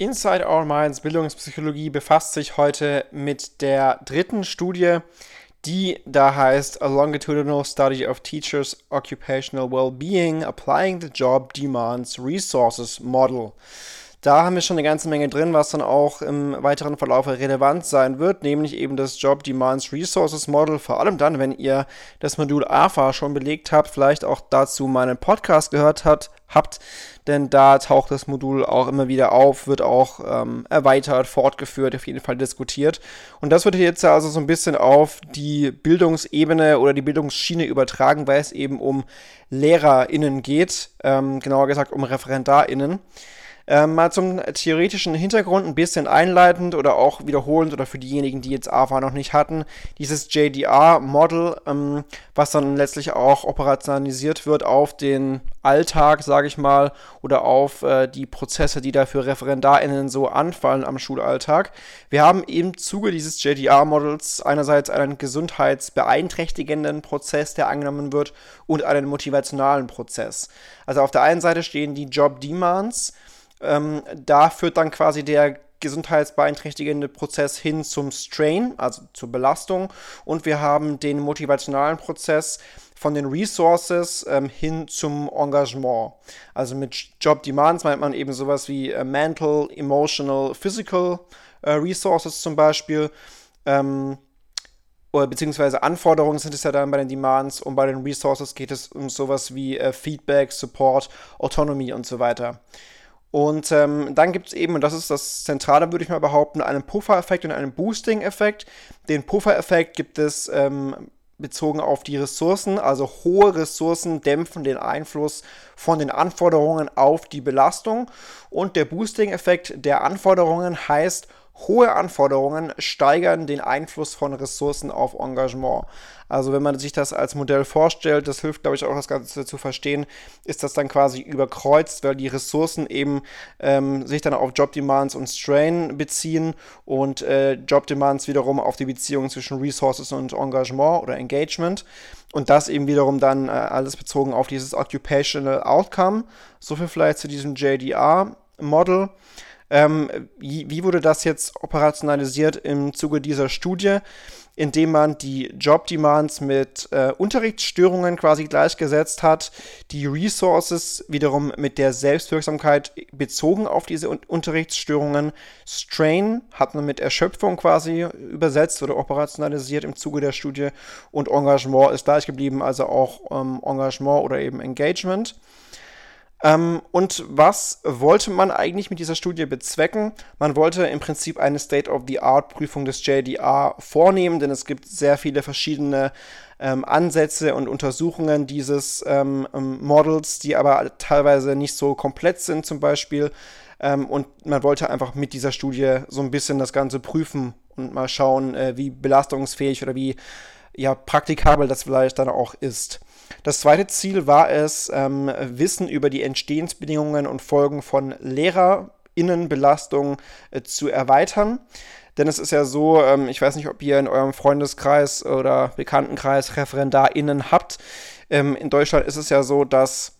Inside Our Minds Bildungspsychologie befasst sich heute mit der dritten Studie, die da heißt A Longitudinal Study of Teachers' Occupational Well-Being Applying the Job Demands Resources Model. Da haben wir schon eine ganze Menge drin, was dann auch im weiteren Verlauf relevant sein wird, nämlich eben das Job Demands Resources Model. Vor allem dann, wenn ihr das Modul AFA schon belegt habt, vielleicht auch dazu meinen Podcast gehört hat, habt, denn da taucht das Modul auch immer wieder auf, wird auch ähm, erweitert, fortgeführt, auf jeden Fall diskutiert. Und das wird jetzt also so ein bisschen auf die Bildungsebene oder die Bildungsschiene übertragen, weil es eben um LehrerInnen geht, ähm, genauer gesagt um ReferendarInnen. Ähm, mal zum theoretischen Hintergrund ein bisschen einleitend oder auch wiederholend oder für diejenigen, die jetzt AVA noch nicht hatten, dieses JDR-Model, ähm, was dann letztlich auch operationalisiert wird auf den Alltag, sage ich mal, oder auf äh, die Prozesse, die da für ReferendarInnen so anfallen am Schulalltag. Wir haben im Zuge dieses JDR-Models einerseits einen gesundheitsbeeinträchtigenden Prozess, der angenommen wird, und einen motivationalen Prozess. Also auf der einen Seite stehen die Job Demands, ähm, da führt dann quasi der gesundheitsbeeinträchtigende Prozess hin zum Strain, also zur Belastung. Und wir haben den motivationalen Prozess von den Resources ähm, hin zum Engagement. Also mit Job Demands meint man eben sowas wie äh, Mental, Emotional, Physical äh, Resources zum Beispiel. Ähm, oder beziehungsweise Anforderungen sind es ja dann bei den Demands und bei den Resources geht es um sowas wie äh, Feedback, Support, Autonomy und so weiter. Und ähm, dann gibt es eben, und das ist das Zentrale, würde ich mal behaupten, einen Puffer-Effekt und einen Boosting-Effekt. Den Puffer-Effekt gibt es ähm, bezogen auf die Ressourcen, also hohe Ressourcen dämpfen den Einfluss von den Anforderungen auf die Belastung. Und der Boosting-Effekt der Anforderungen heißt, Hohe Anforderungen steigern den Einfluss von Ressourcen auf Engagement. Also wenn man sich das als Modell vorstellt, das hilft, glaube ich, auch das Ganze zu verstehen, ist das dann quasi überkreuzt, weil die Ressourcen eben ähm, sich dann auf Job Demands und Strain beziehen und äh, Job Demands wiederum auf die Beziehung zwischen Resources und Engagement oder Engagement. Und das eben wiederum dann äh, alles bezogen auf dieses Occupational Outcome. So viel vielleicht zu diesem JDR-Model. Ähm, wie, wie, wurde das jetzt operationalisiert im Zuge dieser Studie? Indem man die Job-Demands mit äh, Unterrichtsstörungen quasi gleichgesetzt hat, die Resources wiederum mit der Selbstwirksamkeit bezogen auf diese Un Unterrichtsstörungen. Strain hat man mit Erschöpfung quasi übersetzt oder operationalisiert im Zuge der Studie und Engagement ist gleich geblieben, also auch ähm, Engagement oder eben Engagement. Ähm, und was wollte man eigentlich mit dieser Studie bezwecken? Man wollte im Prinzip eine State-of-the-Art-Prüfung des JDR vornehmen, denn es gibt sehr viele verschiedene ähm, Ansätze und Untersuchungen dieses ähm, ähm Models, die aber teilweise nicht so komplett sind zum Beispiel. Ähm, und man wollte einfach mit dieser Studie so ein bisschen das Ganze prüfen und mal schauen, äh, wie belastungsfähig oder wie ja, praktikabel das vielleicht dann auch ist. Das zweite Ziel war es, ähm, Wissen über die Entstehensbedingungen und Folgen von LehrerInnenbelastung äh, zu erweitern. Denn es ist ja so, ähm, ich weiß nicht, ob ihr in eurem Freundeskreis oder Bekanntenkreis ReferendarInnen habt. Ähm, in Deutschland ist es ja so, dass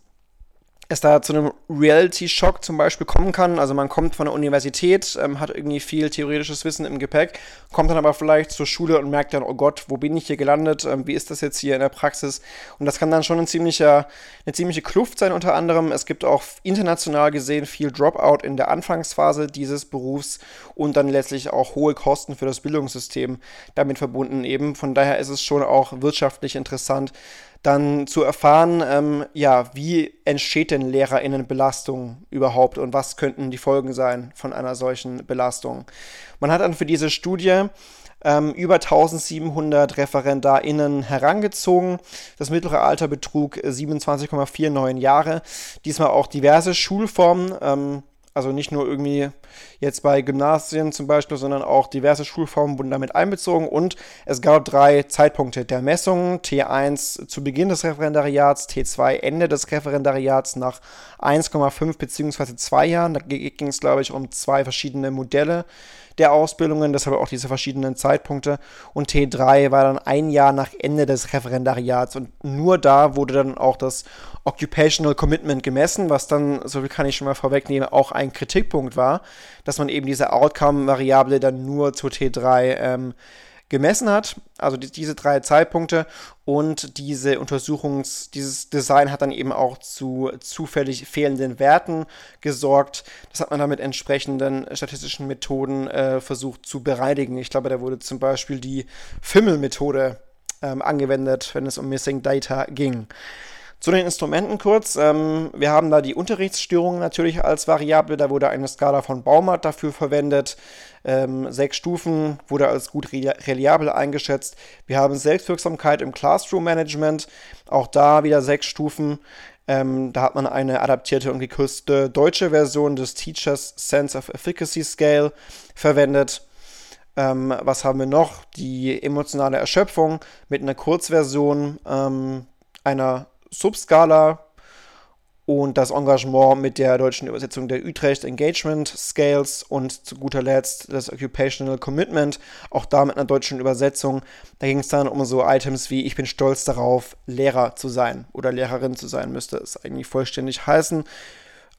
es da zu einem Reality-Shock zum Beispiel kommen kann. Also man kommt von der Universität, ähm, hat irgendwie viel theoretisches Wissen im Gepäck, kommt dann aber vielleicht zur Schule und merkt dann, oh Gott, wo bin ich hier gelandet? Ähm, wie ist das jetzt hier in der Praxis? Und das kann dann schon ein ziemlicher, eine ziemliche Kluft sein unter anderem. Es gibt auch international gesehen viel Dropout in der Anfangsphase dieses Berufs und dann letztlich auch hohe Kosten für das Bildungssystem damit verbunden eben. Von daher ist es schon auch wirtschaftlich interessant, dann zu erfahren, ähm, ja, wie entsteht denn Lehrerinnenbelastung überhaupt und was könnten die Folgen sein von einer solchen Belastung. Man hat dann für diese Studie ähm, über 1700 ReferendarInnen herangezogen. Das mittlere Alter betrug 27,49 Jahre. Diesmal auch diverse Schulformen. Ähm, also nicht nur irgendwie jetzt bei Gymnasien zum Beispiel, sondern auch diverse Schulformen wurden damit einbezogen und es gab drei Zeitpunkte der Messung. T1 zu Beginn des Referendariats, T2 Ende des Referendariats nach 1,5 bzw. 2 Jahren. Da ging es, glaube ich, um zwei verschiedene Modelle der Ausbildungen, deshalb auch diese verschiedenen Zeitpunkte. Und T3 war dann ein Jahr nach Ende des Referendariats. Und nur da wurde dann auch das Occupational Commitment gemessen, was dann, so kann ich schon mal vorwegnehmen, auch ein Kritikpunkt war, dass man eben diese Outcome-Variable dann nur zu T3 ähm, gemessen hat, also die, diese drei Zeitpunkte und diese Untersuchungs, dieses Design hat dann eben auch zu zufällig fehlenden Werten gesorgt. Das hat man dann mit entsprechenden statistischen Methoden äh, versucht zu bereinigen. Ich glaube, da wurde zum Beispiel die Fimmel-Methode ähm, angewendet, wenn es um Missing Data ging. Zu den Instrumenten kurz. Ähm, wir haben da die Unterrichtsstörungen natürlich als Variable. Da wurde eine Skala von Baumert dafür verwendet. Ähm, sechs Stufen wurde als gut reliabel eingeschätzt. Wir haben Selbstwirksamkeit im Classroom Management. Auch da wieder sechs Stufen. Ähm, da hat man eine adaptierte und gekürzte deutsche Version des Teachers Sense of Efficacy Scale verwendet. Ähm, was haben wir noch? Die emotionale Erschöpfung mit einer Kurzversion ähm, einer Subskala und das Engagement mit der deutschen Übersetzung der Utrecht Engagement Scales und zu guter Letzt das Occupational Commitment, auch da mit einer deutschen Übersetzung. Da ging es dann um so Items wie ich bin stolz darauf, Lehrer zu sein oder Lehrerin zu sein, müsste es eigentlich vollständig heißen.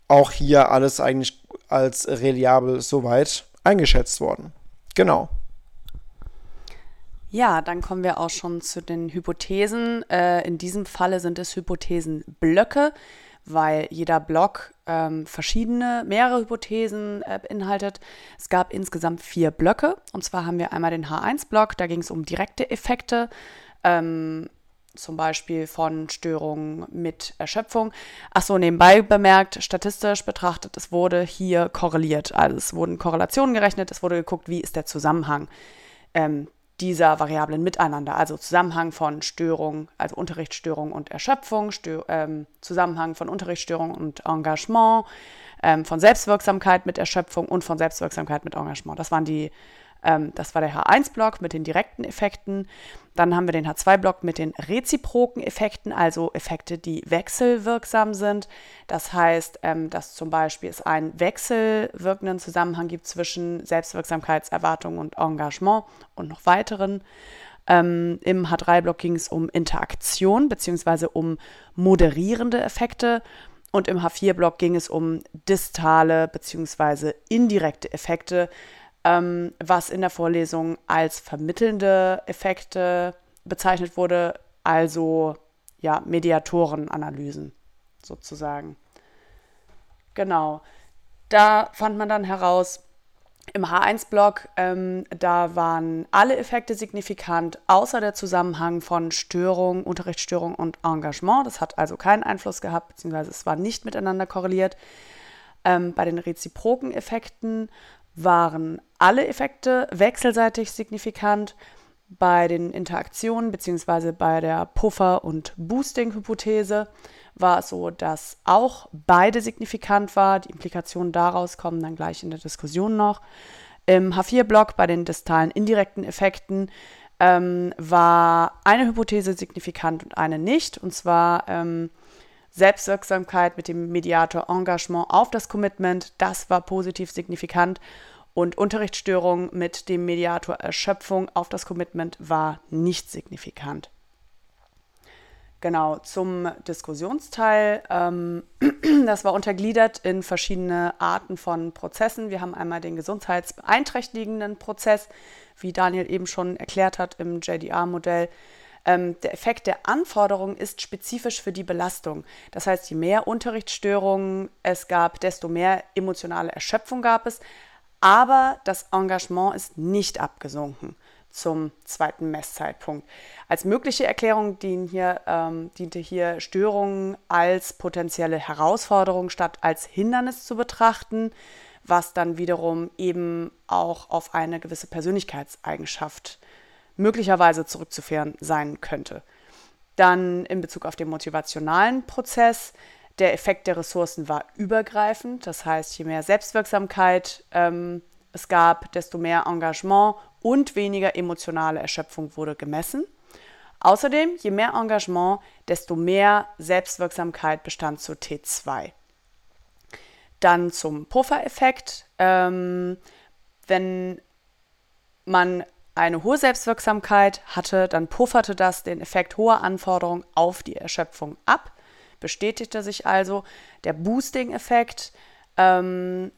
Auch hier alles eigentlich als reliabel soweit eingeschätzt worden. Genau. Ja, dann kommen wir auch schon zu den Hypothesen. Äh, in diesem Falle sind es Hypothesenblöcke, weil jeder Block ähm, verschiedene, mehrere Hypothesen äh, beinhaltet. Es gab insgesamt vier Blöcke. Und zwar haben wir einmal den H1-Block, da ging es um direkte Effekte. Ähm, zum Beispiel von Störungen mit Erschöpfung. Achso, nebenbei bemerkt, statistisch betrachtet, es wurde hier korreliert. Also es wurden Korrelationen gerechnet, es wurde geguckt, wie ist der Zusammenhang. Ähm, dieser Variablen miteinander, also Zusammenhang von Störung, also Unterrichtsstörung und Erschöpfung, Stör, ähm, Zusammenhang von Unterrichtsstörung und Engagement, ähm, von Selbstwirksamkeit mit Erschöpfung und von Selbstwirksamkeit mit Engagement. Das waren die ähm, das war der H1-Block mit den direkten Effekten. Dann haben wir den H2-Block mit den reziproken Effekten, also Effekte, die wechselwirksam sind. Das heißt, ähm, dass zum Beispiel es einen wechselwirkenden Zusammenhang gibt zwischen Selbstwirksamkeitserwartung und Engagement und noch weiteren. Ähm, Im H3-Block ging es um Interaktion bzw. um moderierende Effekte. Und im H4-Block ging es um distale bzw. indirekte Effekte, ähm, was in der Vorlesung als vermittelnde Effekte bezeichnet wurde, also ja, Mediatorenanalysen sozusagen. Genau. Da fand man dann heraus, im H1-Block, ähm, da waren alle Effekte signifikant, außer der Zusammenhang von Störung, Unterrichtsstörung und Engagement. Das hat also keinen Einfluss gehabt, beziehungsweise es war nicht miteinander korreliert. Ähm, bei den reziproken Effekten waren alle Effekte wechselseitig signifikant. Bei den Interaktionen bzw. bei der Puffer- und Boosting-Hypothese war es so, dass auch beide signifikant war. Die Implikationen daraus kommen dann gleich in der Diskussion noch. Im H4-Block bei den distalen indirekten Effekten ähm, war eine Hypothese signifikant und eine nicht. Und zwar ähm, Selbstwirksamkeit mit dem Mediator Engagement auf das Commitment, das war positiv signifikant. Und Unterrichtsstörung mit dem Mediator Erschöpfung auf das Commitment war nicht signifikant. Genau, zum Diskussionsteil. Ähm, das war untergliedert in verschiedene Arten von Prozessen. Wir haben einmal den gesundheitsbeeinträchtigenden Prozess, wie Daniel eben schon erklärt hat im JDR-Modell. Ähm, der Effekt der Anforderung ist spezifisch für die Belastung. Das heißt, je mehr Unterrichtsstörungen es gab, desto mehr emotionale Erschöpfung gab es. Aber das Engagement ist nicht abgesunken zum zweiten Messzeitpunkt. Als mögliche Erklärung dienten hier, ähm, diente hier Störungen als potenzielle Herausforderung statt als Hindernis zu betrachten, was dann wiederum eben auch auf eine gewisse Persönlichkeitseigenschaft möglicherweise zurückzuführen sein könnte. Dann in Bezug auf den motivationalen Prozess. Der Effekt der Ressourcen war übergreifend, das heißt, je mehr Selbstwirksamkeit ähm, es gab, desto mehr Engagement und weniger emotionale Erschöpfung wurde gemessen. Außerdem, je mehr Engagement, desto mehr Selbstwirksamkeit bestand zu T2. Dann zum Puffereffekt. Ähm, wenn man eine hohe Selbstwirksamkeit hatte, dann pufferte das den Effekt hoher Anforderungen auf die Erschöpfung ab, bestätigte sich also der Boosting-Effekt. Ähm,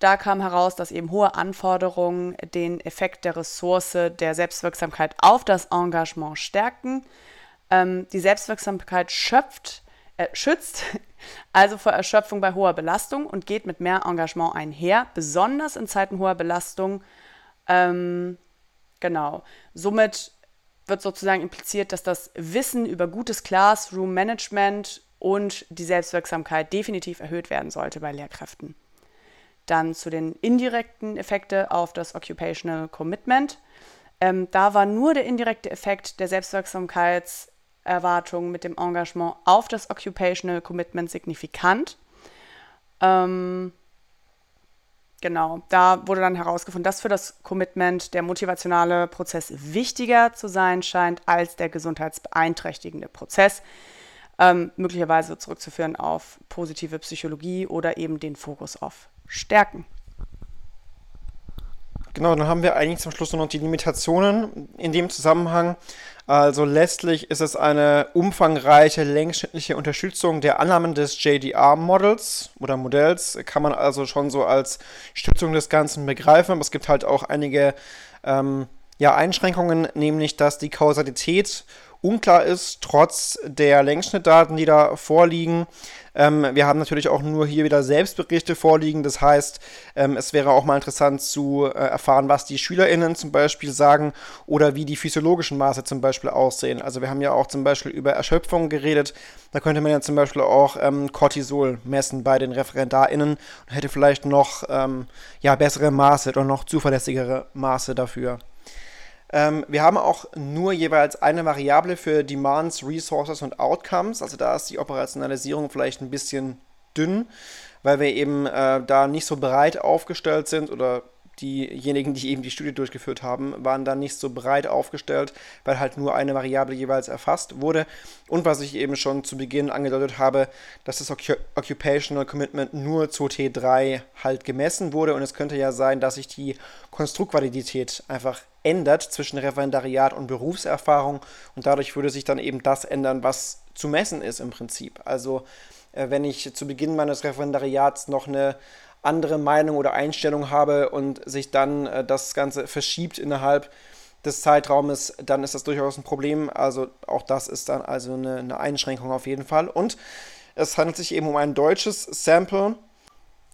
da kam heraus, dass eben hohe Anforderungen den Effekt der Ressource der Selbstwirksamkeit auf das Engagement stärken. Ähm, die Selbstwirksamkeit schöpft, äh, schützt also vor Erschöpfung bei hoher Belastung und geht mit mehr Engagement einher, besonders in Zeiten hoher Belastung. Ähm, genau. Somit wird sozusagen impliziert, dass das Wissen über gutes Classroom-Management und die Selbstwirksamkeit definitiv erhöht werden sollte bei Lehrkräften. Dann zu den indirekten Effekten auf das Occupational Commitment. Ähm, da war nur der indirekte Effekt der Selbstwirksamkeitserwartung mit dem Engagement auf das Occupational Commitment signifikant. Ähm, genau, da wurde dann herausgefunden, dass für das Commitment der motivationale Prozess wichtiger zu sein scheint als der gesundheitsbeeinträchtigende Prozess. Ähm, möglicherweise zurückzuführen auf positive Psychologie oder eben den Fokus auf stärken. Genau, dann haben wir eigentlich zum Schluss nur noch die Limitationen in dem Zusammenhang. Also letztlich ist es eine umfangreiche längsschnittliche Unterstützung der Annahmen des JDR-Models oder Modells, kann man also schon so als Stützung des Ganzen begreifen. Aber es gibt halt auch einige ähm, ja, Einschränkungen, nämlich dass die Kausalität unklar ist, trotz der Längsschnittdaten, die da vorliegen. Ähm, wir haben natürlich auch nur hier wieder Selbstberichte vorliegen. Das heißt, ähm, es wäre auch mal interessant zu äh, erfahren, was die SchülerInnen zum Beispiel sagen oder wie die physiologischen Maße zum Beispiel aussehen. Also wir haben ja auch zum Beispiel über Erschöpfung geredet. Da könnte man ja zum Beispiel auch ähm, Cortisol messen bei den ReferendarInnen und hätte vielleicht noch ähm, ja, bessere Maße oder noch zuverlässigere Maße dafür. Ähm, wir haben auch nur jeweils eine Variable für Demands, Resources und Outcomes. Also da ist die Operationalisierung vielleicht ein bisschen dünn, weil wir eben äh, da nicht so breit aufgestellt sind oder diejenigen, die eben die Studie durchgeführt haben, waren dann nicht so breit aufgestellt, weil halt nur eine Variable jeweils erfasst wurde. Und was ich eben schon zu Beginn angedeutet habe, dass das Occupational Commitment nur zu T3 halt gemessen wurde. Und es könnte ja sein, dass sich die Konstruktvalidität einfach ändert zwischen Referendariat und Berufserfahrung. Und dadurch würde sich dann eben das ändern, was zu messen ist im Prinzip. Also äh, wenn ich zu Beginn meines Referendariats noch eine andere Meinung oder Einstellung habe und sich dann äh, das Ganze verschiebt innerhalb des Zeitraumes, dann ist das durchaus ein Problem. Also auch das ist dann also eine, eine Einschränkung auf jeden Fall. Und es handelt sich eben um ein deutsches Sample.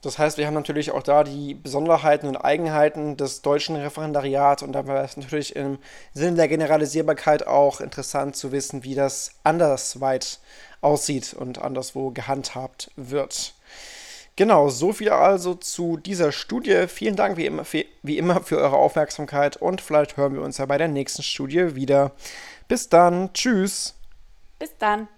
Das heißt, wir haben natürlich auch da die Besonderheiten und Eigenheiten des deutschen Referendariats und da wäre es natürlich im Sinne der Generalisierbarkeit auch interessant zu wissen, wie das andersweit aussieht und anderswo gehandhabt wird. Genau, so viel also zu dieser Studie. Vielen Dank wie immer, wie immer für eure Aufmerksamkeit und vielleicht hören wir uns ja bei der nächsten Studie wieder. Bis dann, tschüss. Bis dann.